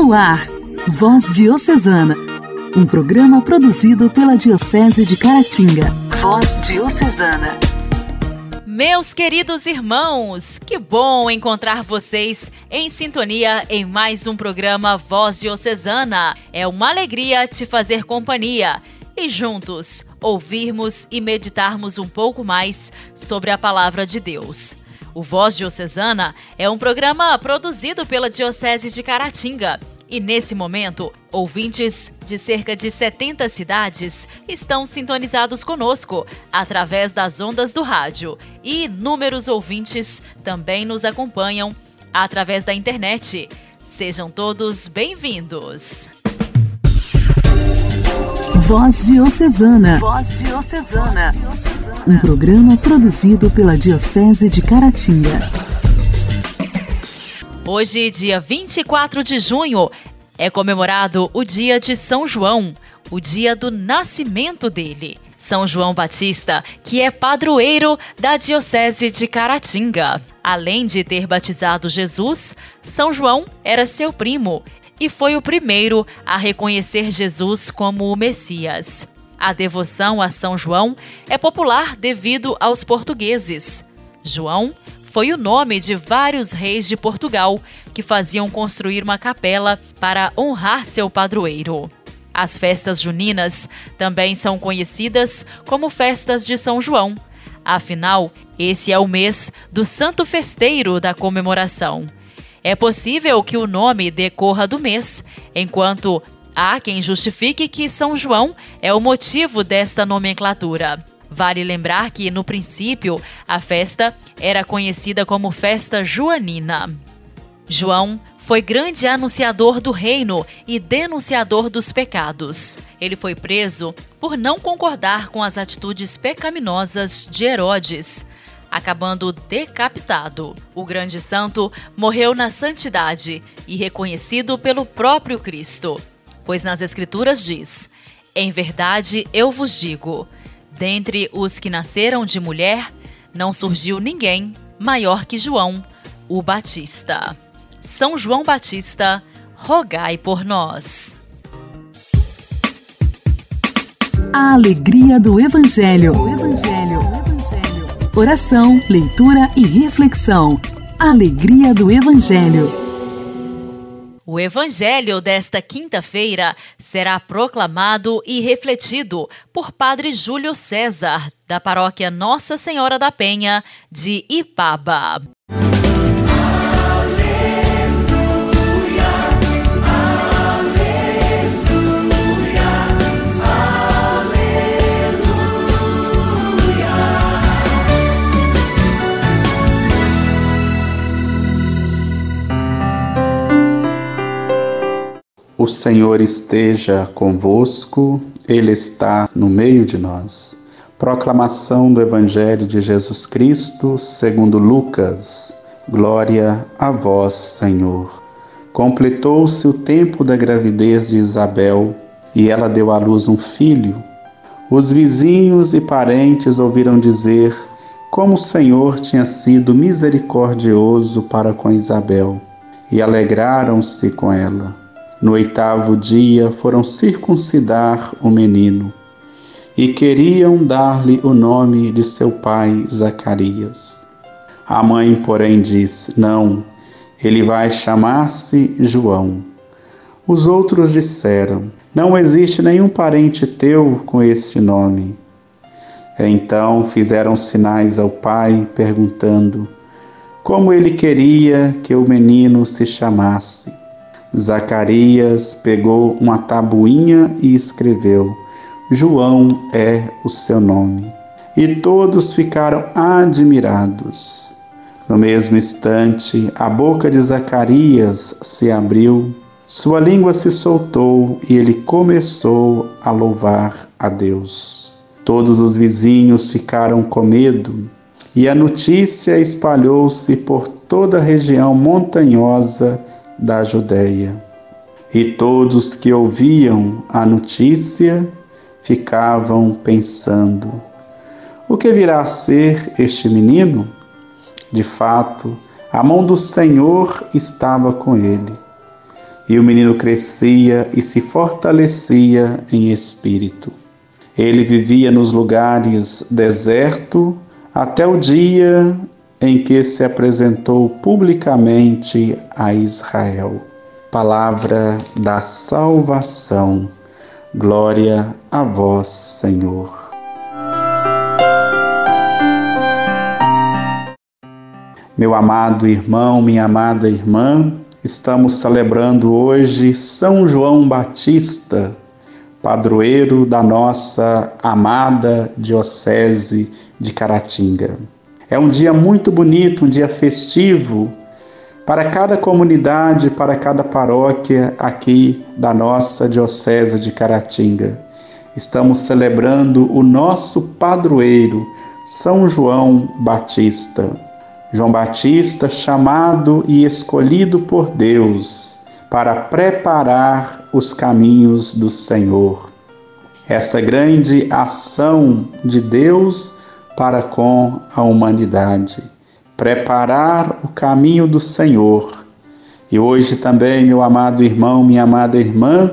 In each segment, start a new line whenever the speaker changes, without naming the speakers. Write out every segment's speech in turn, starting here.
No ar, Voz Diocesana, um programa produzido pela Diocese de Caratinga. Voz Diocesana.
Meus queridos irmãos, que bom encontrar vocês em sintonia em mais um programa Voz Diocesana. É uma alegria te fazer companhia e juntos ouvirmos e meditarmos um pouco mais sobre a palavra de Deus. O Voz Diocesana é um programa produzido pela Diocese de Caratinga. E nesse momento, ouvintes de cerca de 70 cidades estão sintonizados conosco através das ondas do rádio. E inúmeros ouvintes também nos acompanham através da internet. Sejam todos bem-vindos.
Voz Diocesana. Voz Diocesana um programa produzido pela Diocese de Caratinga.
Hoje, dia 24 de junho, é comemorado o dia de São João, o dia do nascimento dele. São João Batista, que é padroeiro da Diocese de Caratinga. Além de ter batizado Jesus, São João era seu primo e foi o primeiro a reconhecer Jesus como o Messias. A devoção a São João é popular devido aos portugueses. João foi o nome de vários reis de Portugal que faziam construir uma capela para honrar seu padroeiro. As festas juninas também são conhecidas como festas de São João. Afinal, esse é o mês do santo festeiro da comemoração. É possível que o nome decorra do mês, enquanto Há quem justifique que São João é o motivo desta nomenclatura. Vale lembrar que, no princípio, a festa era conhecida como Festa Joanina. João foi grande anunciador do reino e denunciador dos pecados. Ele foi preso por não concordar com as atitudes pecaminosas de Herodes, acabando decapitado. O grande santo morreu na santidade e reconhecido pelo próprio Cristo pois nas Escrituras diz: Em verdade eu vos digo, dentre os que nasceram de mulher, não surgiu ninguém maior que João, o Batista. São João Batista, rogai por nós.
A alegria do Evangelho. O Evangelho. Oração, leitura e reflexão. Alegria do Evangelho.
O evangelho desta quinta-feira será proclamado e refletido por Padre Júlio César, da paróquia Nossa Senhora da Penha, de Ipaba.
O Senhor esteja convosco, Ele está no meio de nós. Proclamação do Evangelho de Jesus Cristo, segundo Lucas. Glória a vós, Senhor. Completou-se o tempo da gravidez de Isabel e ela deu à luz um filho. Os vizinhos e parentes ouviram dizer como o Senhor tinha sido misericordioso para com Isabel e alegraram-se com ela. No oitavo dia foram circuncidar o menino e queriam dar-lhe o nome de seu pai Zacarias. A mãe, porém, disse: Não, ele vai chamar-se João. Os outros disseram: Não existe nenhum parente teu com esse nome. Então fizeram sinais ao pai, perguntando como ele queria que o menino se chamasse. Zacarias pegou uma tabuinha e escreveu: João é o seu nome. E todos ficaram admirados. No mesmo instante, a boca de Zacarias se abriu, sua língua se soltou e ele começou a louvar a Deus. Todos os vizinhos ficaram com medo e a notícia espalhou-se por toda a região montanhosa da Judéia. E todos que ouviam a notícia ficavam pensando: o que virá a ser este menino? De fato, a mão do Senhor estava com ele. E o menino crescia e se fortalecia em espírito. Ele vivia nos lugares deserto até o dia em que se apresentou publicamente a Israel. Palavra da salvação. Glória a vós, Senhor. Meu amado irmão, minha amada irmã, estamos celebrando hoje São João Batista, padroeiro da nossa amada Diocese de Caratinga. É um dia muito bonito, um dia festivo para cada comunidade, para cada paróquia aqui da nossa Diocese de Caratinga. Estamos celebrando o nosso padroeiro, São João Batista. João Batista, chamado e escolhido por Deus para preparar os caminhos do Senhor. Essa grande ação de Deus para com a humanidade, preparar o caminho do Senhor. E hoje também, meu amado irmão, minha amada irmã,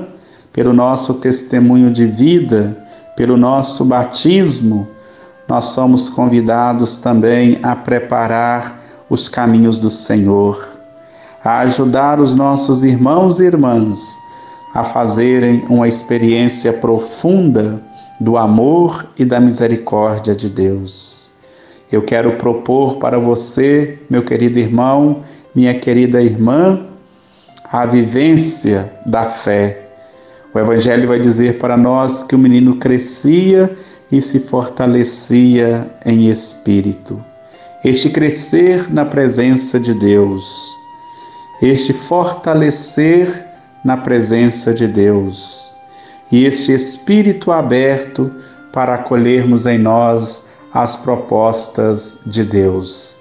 pelo nosso testemunho de vida, pelo nosso batismo, nós somos convidados também a preparar os caminhos do Senhor, a ajudar os nossos irmãos e irmãs a fazerem uma experiência profunda do amor e da misericórdia de Deus. Eu quero propor para você, meu querido irmão, minha querida irmã, a vivência da fé. O Evangelho vai dizer para nós que o menino crescia e se fortalecia em espírito. Este crescer na presença de Deus, este fortalecer na presença de Deus e este espírito aberto para acolhermos em nós as propostas de Deus.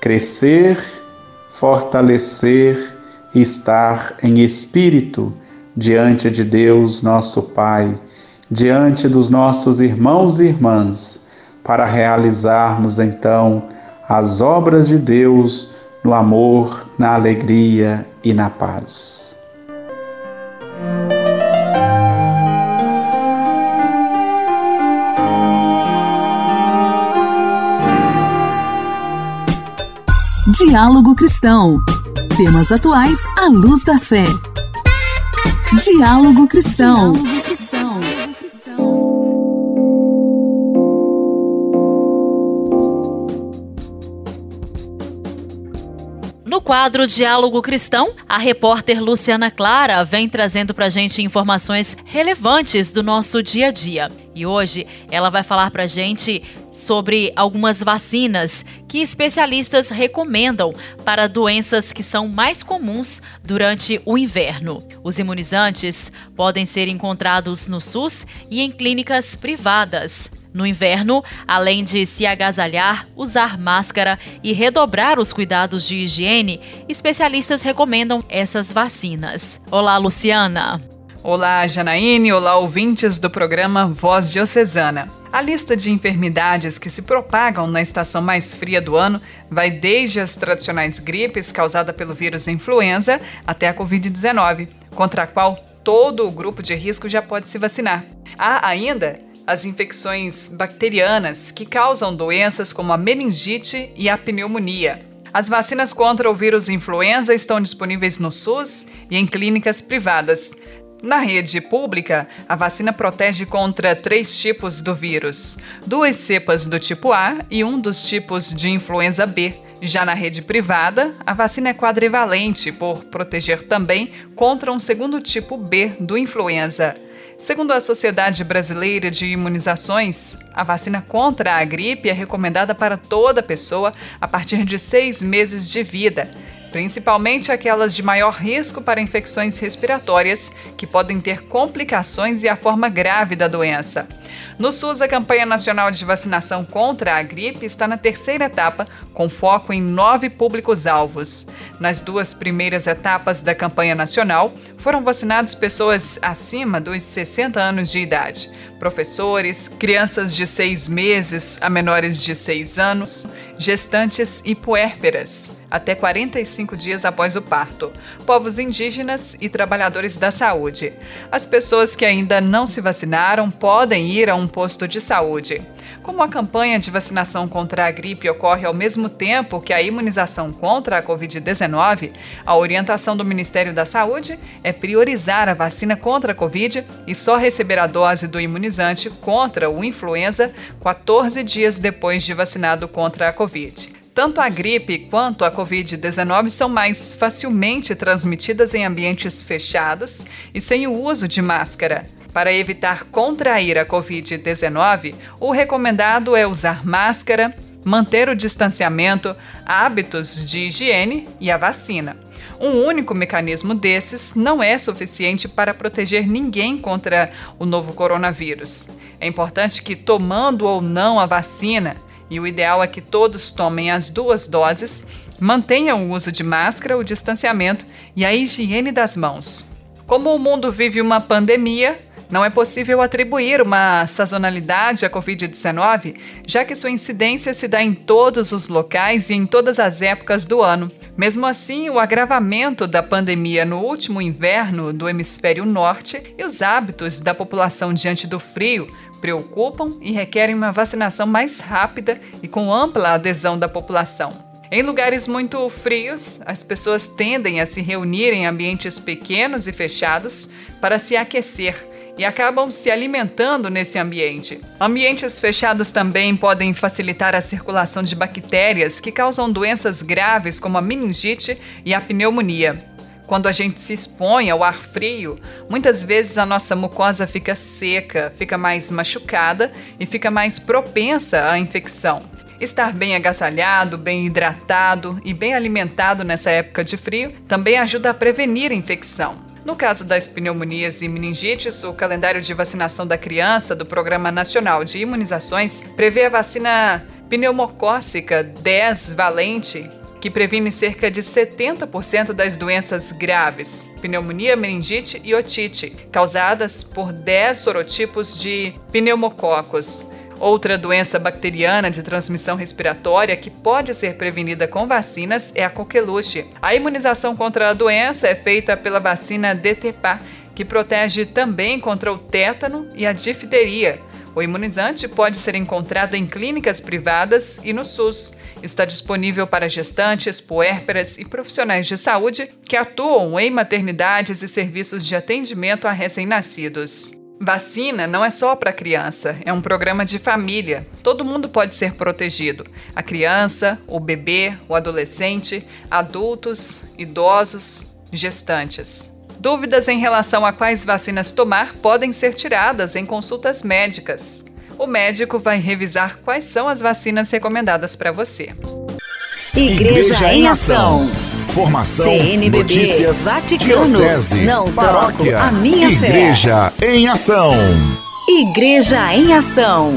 Crescer, fortalecer e estar em espírito diante de Deus, nosso Pai, diante dos nossos irmãos e irmãs, para realizarmos então as obras de Deus no amor, na alegria e na paz.
Diálogo Cristão. Temas atuais à luz da fé. Diálogo Cristão.
No quadro Diálogo Cristão, a repórter Luciana Clara vem trazendo para gente informações relevantes do nosso dia a dia. E hoje ela vai falar para gente sobre algumas vacinas que especialistas recomendam para doenças que são mais comuns durante o inverno. Os imunizantes podem ser encontrados no SUS e em clínicas privadas. No inverno, além de se agasalhar, usar máscara e redobrar os cuidados de higiene, especialistas recomendam essas vacinas. Olá, Luciana.
Olá, Janaíne. Olá, ouvintes do programa Voz Diocesana. A lista de enfermidades que se propagam na estação mais fria do ano vai desde as tradicionais gripes causada pelo vírus influenza até a Covid-19, contra a qual todo o grupo de risco já pode se vacinar. Há ainda as infecções bacterianas que causam doenças como a meningite e a pneumonia. As vacinas contra o vírus influenza estão disponíveis no SUS e em clínicas privadas. Na rede pública, a vacina protege contra três tipos do vírus: duas cepas do tipo A e um dos tipos de influenza B. Já na rede privada, a vacina é quadrivalente por proteger também contra um segundo tipo B do influenza. Segundo a Sociedade Brasileira de Imunizações, a vacina contra a gripe é recomendada para toda pessoa a partir de seis meses de vida principalmente aquelas de maior risco para infecções respiratórias, que podem ter complicações e a forma grave da doença. No SUS, a campanha nacional de vacinação contra a gripe está na terceira etapa, com foco em nove públicos-alvos. Nas duas primeiras etapas da campanha nacional, foram vacinadas pessoas acima dos 60 anos de idade. professores, crianças de seis meses a menores de seis anos, gestantes e puérperas, até 45 dias após o parto, povos indígenas e trabalhadores da saúde. As pessoas que ainda não se vacinaram podem ir a um posto de saúde. Como a campanha de vacinação contra a gripe ocorre ao mesmo tempo que a imunização contra a Covid-19, a orientação do Ministério da Saúde é priorizar a vacina contra a Covid e só receber a dose do imunizante contra o influenza 14 dias depois de vacinado contra a Covid. Tanto a gripe quanto a Covid-19 são mais facilmente transmitidas em ambientes fechados e sem o uso de máscara. Para evitar contrair a Covid-19, o recomendado é usar máscara, manter o distanciamento, hábitos de higiene e a vacina. Um único mecanismo desses não é suficiente para proteger ninguém contra o novo coronavírus. É importante que, tomando ou não a vacina, e o ideal é que todos tomem as duas doses, mantenham o uso de máscara, o distanciamento e a higiene das mãos. Como o mundo vive uma pandemia, não é possível atribuir uma sazonalidade à Covid-19, já que sua incidência se dá em todos os locais e em todas as épocas do ano. Mesmo assim, o agravamento da pandemia no último inverno do hemisfério norte e os hábitos da população diante do frio preocupam e requerem uma vacinação mais rápida e com ampla adesão da população. Em lugares muito frios, as pessoas tendem a se reunir em ambientes pequenos e fechados para se aquecer e acabam se alimentando nesse ambiente. Ambientes fechados também podem facilitar a circulação de bactérias que causam doenças graves como a meningite e a pneumonia. Quando a gente se expõe ao ar frio, muitas vezes a nossa mucosa fica seca, fica mais machucada e fica mais propensa à infecção. Estar bem agasalhado, bem hidratado e bem alimentado nessa época de frio também ajuda a prevenir infecção. No caso das pneumonias e meningites, o calendário de vacinação da criança do Programa Nacional de Imunizações prevê a vacina pneumocócica 10 valente, que previne cerca de 70% das doenças graves, pneumonia, meningite e otite, causadas por 10 sorotipos de pneumococos. Outra doença bacteriana de transmissão respiratória que pode ser prevenida com vacinas é a coqueluche. A imunização contra a doença é feita pela vacina DTPA, que protege também contra o tétano e a difteria. O imunizante pode ser encontrado em clínicas privadas e no SUS. Está disponível para gestantes, puérperas e profissionais de saúde que atuam em maternidades e serviços de atendimento a recém-nascidos. Vacina não é só para criança, é um programa de família. Todo mundo pode ser protegido: a criança, o bebê, o adolescente, adultos, idosos, gestantes. Dúvidas em relação a quais vacinas tomar podem ser tiradas em consultas médicas. O médico vai revisar quais são as vacinas recomendadas para você.
Igreja, Igreja em Ação.
Informação, CNBB, notícias,
Vaticano,
diocese,
não
paróquia,
a minha
Igreja
fé.
em Ação.
Igreja em Ação.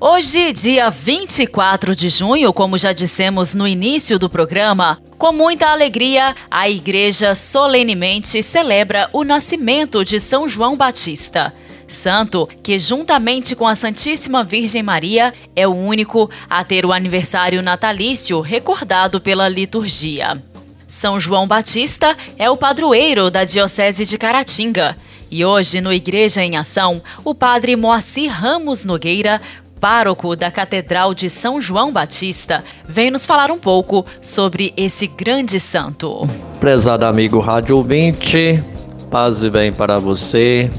Hoje, dia 24 de junho, como já dissemos no início do programa, com muita alegria, a igreja solenemente celebra o nascimento de São João Batista santo que, juntamente com a Santíssima Virgem Maria, é o único a ter o aniversário natalício recordado pela liturgia. São João Batista é o padroeiro da Diocese de Caratinga. E hoje, no Igreja em Ação, o padre Moacir Ramos Nogueira, pároco da Catedral de São João Batista, vem nos falar um pouco sobre esse grande santo.
Prezado amigo Rádio 20, paz e bem para você,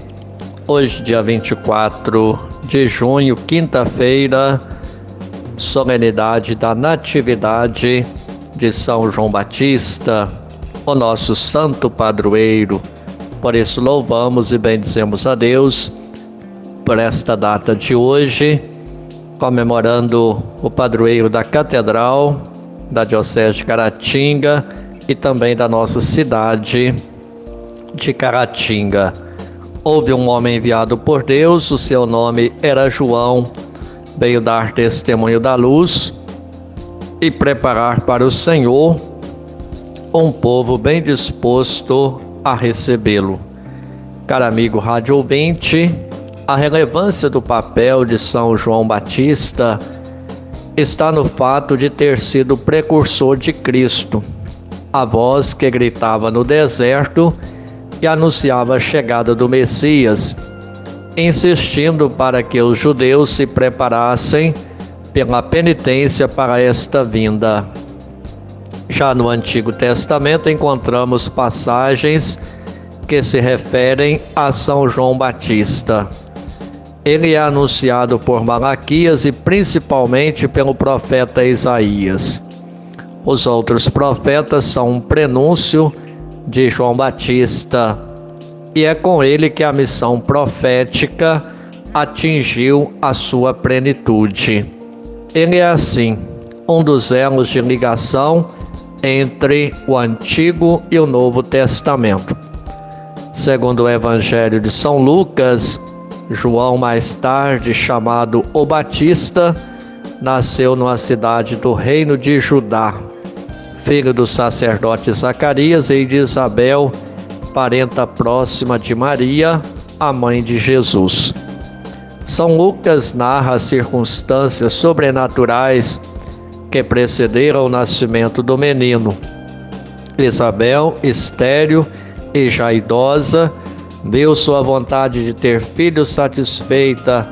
Hoje, dia 24 de junho, quinta-feira, solenidade da Natividade de São João Batista, o nosso santo padroeiro. Por isso, louvamos e bendizemos a Deus por esta data de hoje, comemorando o padroeiro da Catedral, da Diocese de Caratinga e também da nossa cidade de Caratinga. Houve um homem enviado por Deus, o seu nome era João, veio dar testemunho da luz e preparar para o Senhor um povo bem disposto a recebê-lo. Caro amigo rádio ouvinte, A relevância do papel de São João Batista está no fato de ter sido precursor de Cristo, a voz que gritava no deserto e anunciava a chegada do Messias, insistindo para que os judeus se preparassem pela penitência para esta vinda. Já no Antigo Testamento encontramos passagens que se referem a São João Batista. Ele é anunciado por Malaquias e principalmente pelo profeta Isaías. Os outros profetas são um prenúncio de João Batista, e é com ele que a missão profética atingiu a sua plenitude. Ele é assim, um dos elos de ligação entre o Antigo e o Novo Testamento. Segundo o Evangelho de São Lucas, João, mais tarde chamado o Batista, nasceu numa cidade do reino de Judá, filho do sacerdote Zacarias e de Isabel, parenta próxima de Maria, a mãe de Jesus. São Lucas narra as circunstâncias sobrenaturais que precederam o nascimento do menino. Isabel, estéril e já idosa, viu sua vontade de ter filho satisfeita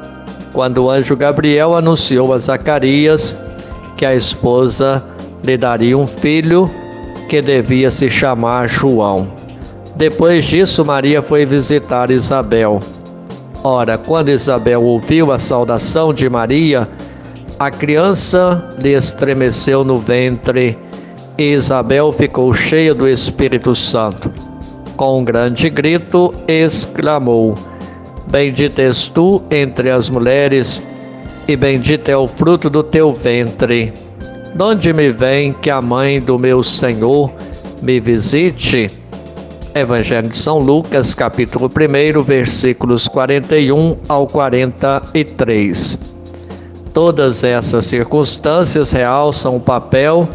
quando o anjo Gabriel anunciou a Zacarias que a esposa lhe daria um filho que devia se chamar João. Depois disso, Maria foi visitar Isabel. Ora, quando Isabel ouviu a saudação de Maria, a criança lhe estremeceu no ventre e Isabel ficou cheia do Espírito Santo. Com um grande grito, exclamou: Bendita és tu entre as mulheres, e bendito é o fruto do teu ventre. Donde me vem que a mãe do meu Senhor me visite? Evangelho de São Lucas, capítulo 1, versículos 41 ao 43. Todas essas circunstâncias realçam o papel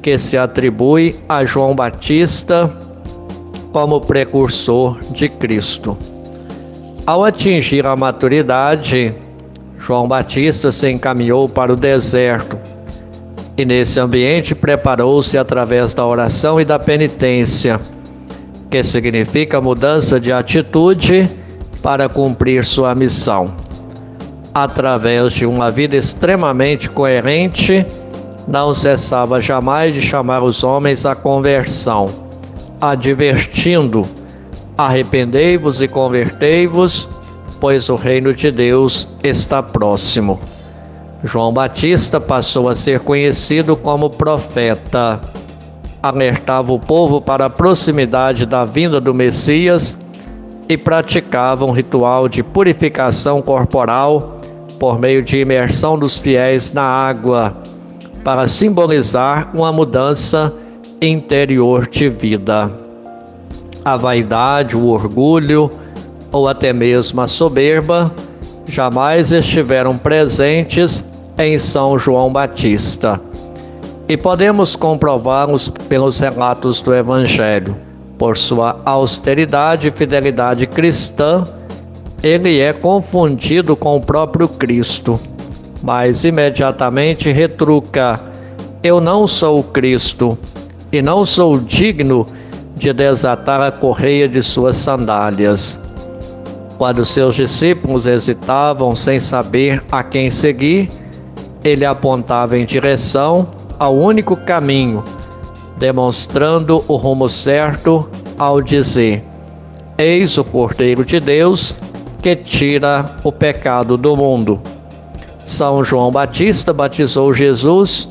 que se atribui a João Batista como precursor de Cristo. Ao atingir a maturidade, João Batista se encaminhou para o deserto e nesse ambiente preparou-se através da oração e da penitência, que significa mudança de atitude para cumprir sua missão. Através de uma vida extremamente coerente, não cessava jamais de chamar os homens à conversão, advertindo: arrependei-vos e convertei-vos, pois o reino de Deus está próximo. João Batista passou a ser conhecido como profeta. Alertava o povo para a proximidade da vinda do Messias e praticava um ritual de purificação corporal por meio de imersão dos fiéis na água, para simbolizar uma mudança interior de vida. A vaidade, o orgulho ou até mesmo a soberba jamais estiveram presentes em São João Batista. E podemos comprová-los pelos relatos do Evangelho. Por sua austeridade e fidelidade cristã, ele é confundido com o próprio Cristo, mas imediatamente retruca: Eu não sou o Cristo e não sou digno de desatar a correia de suas sandálias. Quando seus discípulos hesitavam sem saber a quem seguir, ele apontava em direção ao único caminho, demonstrando o rumo certo ao dizer: Eis o Cordeiro de Deus que tira o pecado do mundo. São João Batista batizou Jesus,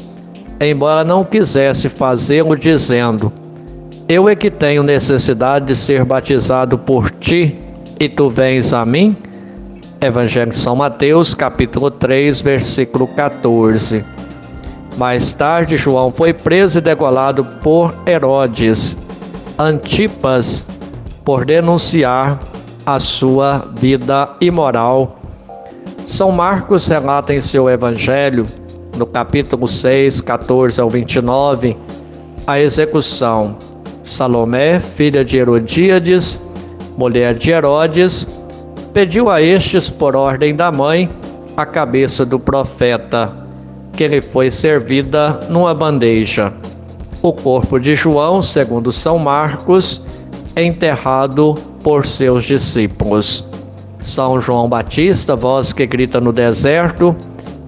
embora não quisesse fazê-lo, dizendo: Eu é que tenho necessidade de ser batizado por ti e tu vens a mim? Evangelho de São Mateus, capítulo 3, versículo 14. Mais tarde, João foi preso e degolado por Herodes Antipas por denunciar a sua vida imoral. São Marcos relata em seu evangelho, no capítulo 6, 14 ao 29, a execução. Salomé, filha de Herodíades, mulher de Herodes, pediu a estes, por ordem da mãe, a cabeça do profeta, que lhe foi servida numa bandeja. O corpo de João, segundo São Marcos, enterrado por seus discípulos. São João Batista, voz que grita no deserto,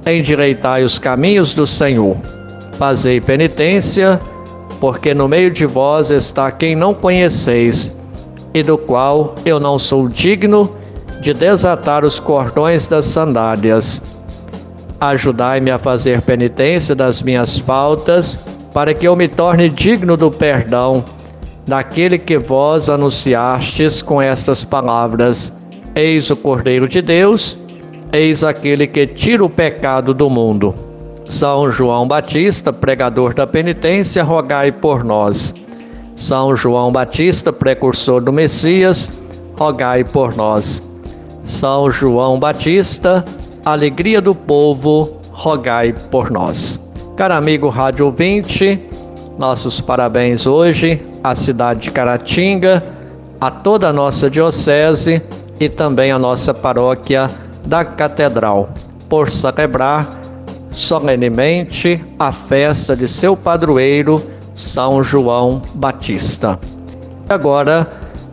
endireitai os caminhos do Senhor. Fazei penitência, porque no meio de vós está quem não conheceis, e do qual eu não sou digno de desatar os cordões das sandálias. Ajudai-me a fazer penitência das minhas faltas, para que eu me torne digno do perdão daquele que vós anunciastes com estas palavras: Eis o Cordeiro de Deus, eis aquele que tira o pecado do mundo. São João Batista, pregador da penitência, rogai por nós. São João Batista, precursor do Messias, rogai por nós. São João Batista, alegria do povo, rogai por nós. Caro amigo Rádio ouvinte, nossos parabéns hoje à cidade de Caratinga, a toda a nossa diocese e também a nossa paróquia da Catedral, por celebrar solenemente a festa de seu padroeiro, São João Batista. Agora,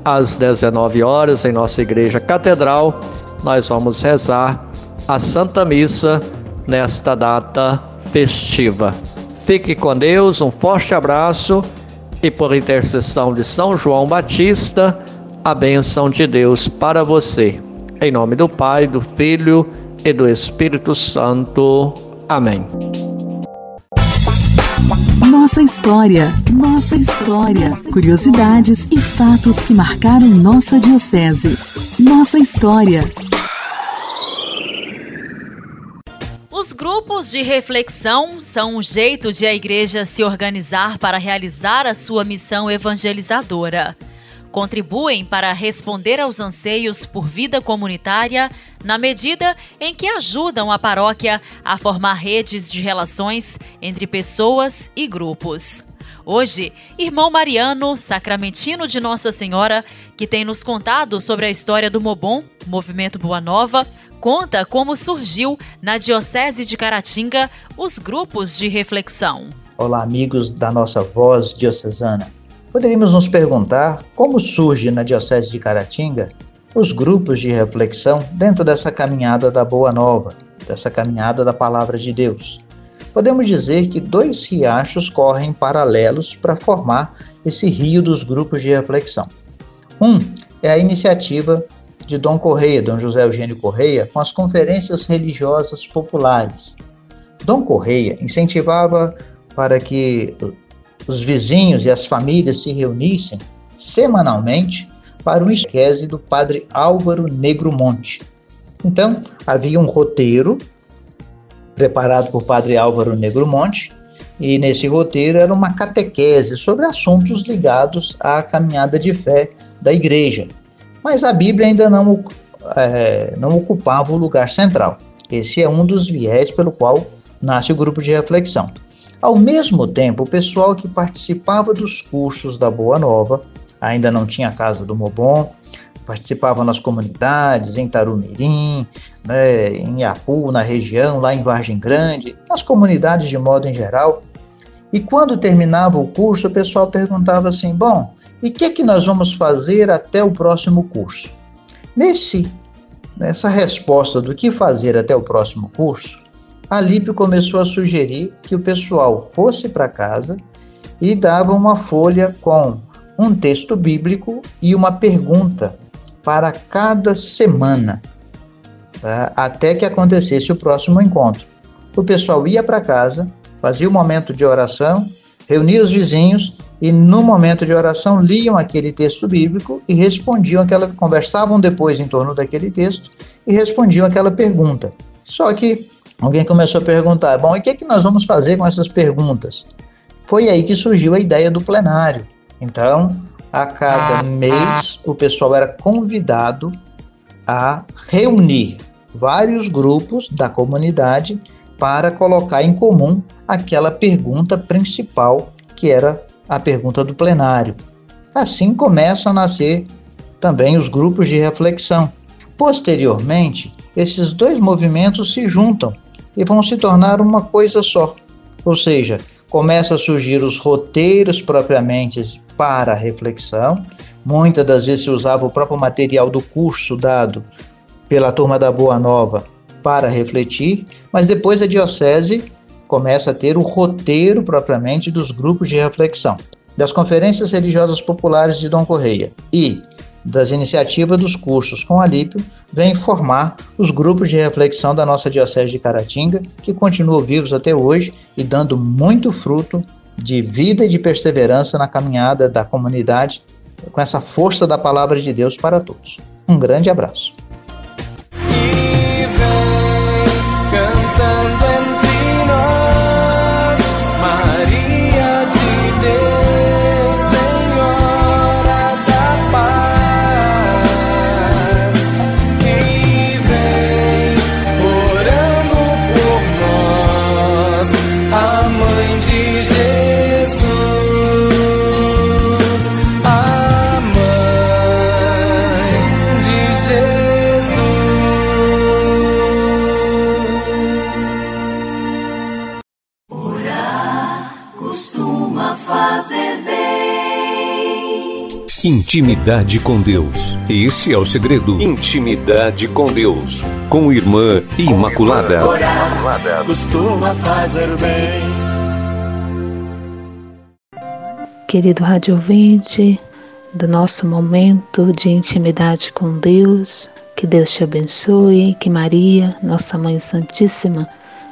às 19 horas, em nossa igreja catedral, nós vamos rezar a Santa Missa nesta data festiva. Fique com Deus, um forte abraço e por intercessão de São João Batista, a bênção de Deus para você. Em nome do Pai, do Filho e do Espírito Santo. Amém.
Nossa história, nossa história. Curiosidades e fatos que marcaram nossa Diocese. Nossa história.
Os grupos de reflexão são um jeito de a igreja se organizar para realizar a sua missão evangelizadora. Contribuem para responder aos anseios por vida comunitária na medida em que ajudam a paróquia a formar redes de relações entre pessoas e grupos. Hoje, irmão Mariano, sacramentino de Nossa Senhora, que tem nos contado sobre a história do Mobon, Movimento Boa Nova, conta como surgiu na Diocese de Caratinga os grupos de reflexão.
Olá, amigos da nossa voz diocesana. Poderíamos nos perguntar como surge na Diocese de Caratinga os grupos de reflexão dentro dessa caminhada da Boa Nova, dessa caminhada da Palavra de Deus. Podemos dizer que dois riachos correm paralelos para formar esse rio dos grupos de reflexão. Um é a iniciativa de Dom Correia, Dom José Eugênio Correia, com as conferências religiosas populares. Dom Correia incentivava para que os vizinhos e as famílias se reunissem semanalmente para um esquese do padre Álvaro Negro Monte. Então, havia um roteiro preparado por padre Álvaro Negro Monte, e nesse roteiro era uma catequese sobre assuntos ligados à caminhada de fé da igreja, mas a Bíblia ainda não, é, não ocupava o lugar central. Esse é um dos viés pelo qual nasce o grupo de reflexão. Ao mesmo tempo, o pessoal que participava dos cursos da Boa Nova, ainda não tinha a casa do Mobon, participava nas comunidades, em Tarumirim, né, em Iapu, na região, lá em Vargem Grande, nas comunidades de modo em geral. E quando terminava o curso, o pessoal perguntava assim: bom, e o que, que nós vamos fazer até o próximo curso? Nesse, nessa resposta do que fazer até o próximo curso, a Lípio começou a sugerir que o pessoal fosse para casa e dava uma folha com um texto bíblico e uma pergunta para cada semana, tá? até que acontecesse o próximo encontro. O pessoal ia para casa, fazia o um momento de oração, reunia os vizinhos e no momento de oração liam aquele texto bíblico e respondiam aquela, conversavam depois em torno daquele texto e respondiam aquela pergunta. Só que alguém começou a perguntar: bom, e o que, é que nós vamos fazer com essas perguntas? Foi aí que surgiu a ideia do plenário. Então, a cada mês, o pessoal era convidado a reunir vários grupos da comunidade para colocar em comum aquela pergunta principal que era a pergunta do plenário. Assim começam a nascer também os grupos de reflexão. Posteriormente, esses dois movimentos se juntam e vão se tornar uma coisa só. Ou seja, começa a surgir os roteiros propriamente para a reflexão. Muitas das vezes se usava o próprio material do curso dado pela turma da Boa Nova para refletir, mas depois a diocese começa a ter o roteiro propriamente dos grupos de reflexão, das conferências religiosas populares de Dom Correia e das iniciativas dos cursos com Alípio, vem formar os grupos de reflexão da nossa Diocese de Caratinga, que continuam vivos até hoje e dando muito fruto de vida e de perseverança na caminhada da comunidade com essa força da palavra de Deus para todos. Um grande abraço.
Intimidade com Deus. Esse é o segredo. Intimidade com Deus. Com Irmã Imaculada. Imaculada. Costuma fazer bem.
Querido rádio ouvinte, do nosso momento de intimidade com Deus, que Deus te abençoe, que Maria, nossa Mãe Santíssima,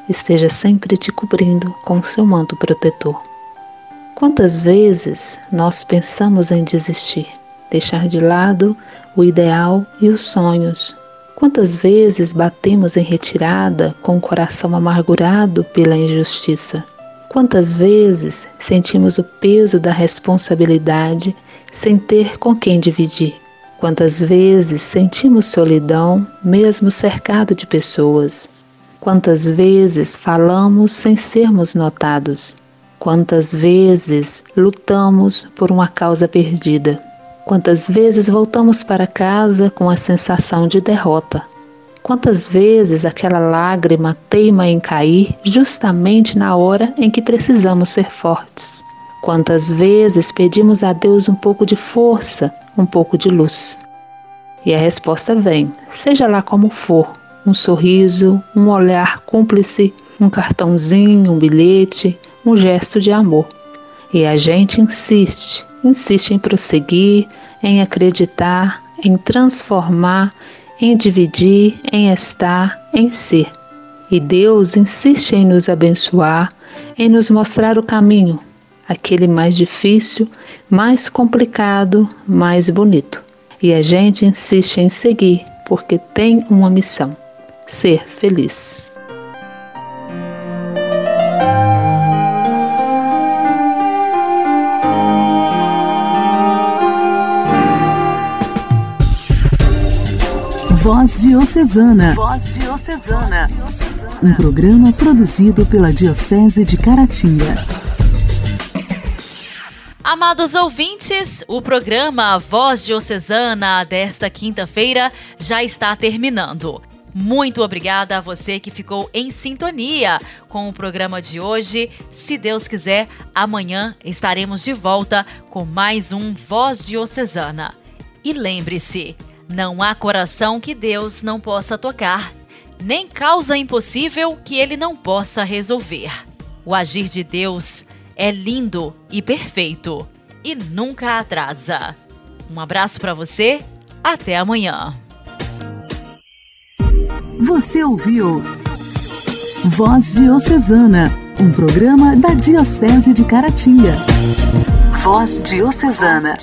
esteja sempre te cobrindo com seu manto protetor. Quantas vezes nós pensamos em desistir? Deixar de lado o ideal e os sonhos. Quantas vezes batemos em retirada com o coração amargurado pela injustiça? Quantas vezes sentimos o peso da responsabilidade sem ter com quem dividir? Quantas vezes sentimos solidão, mesmo cercado de pessoas? Quantas vezes falamos sem sermos notados? Quantas vezes lutamos por uma causa perdida? Quantas vezes voltamos para casa com a sensação de derrota? Quantas vezes aquela lágrima teima em cair justamente na hora em que precisamos ser fortes? Quantas vezes pedimos a Deus um pouco de força, um pouco de luz? E a resposta vem, seja lá como for: um sorriso, um olhar cúmplice, um cartãozinho, um bilhete, um gesto de amor. E a gente insiste, insiste em prosseguir, em acreditar, em transformar, em dividir, em estar, em ser. E Deus insiste em nos abençoar, em nos mostrar o caminho, aquele mais difícil, mais complicado, mais bonito. E a gente insiste em seguir, porque tem uma missão: ser feliz.
Voz Diocesana. Voz Diocesana. Um programa produzido pela Diocese de Caratinga.
Amados ouvintes, o programa Voz Diocesana desta quinta-feira já está terminando. Muito obrigada a você que ficou em sintonia com o programa de hoje. Se Deus quiser, amanhã estaremos de volta com mais um Voz Diocesana. E lembre-se, não há coração que Deus não possa tocar, nem causa impossível que ele não possa resolver. O agir de Deus é lindo e perfeito e nunca atrasa. Um abraço para você, até amanhã.
Você ouviu Voz Diocesana, um programa da Diocese de Caratinga. Voz Diocesana.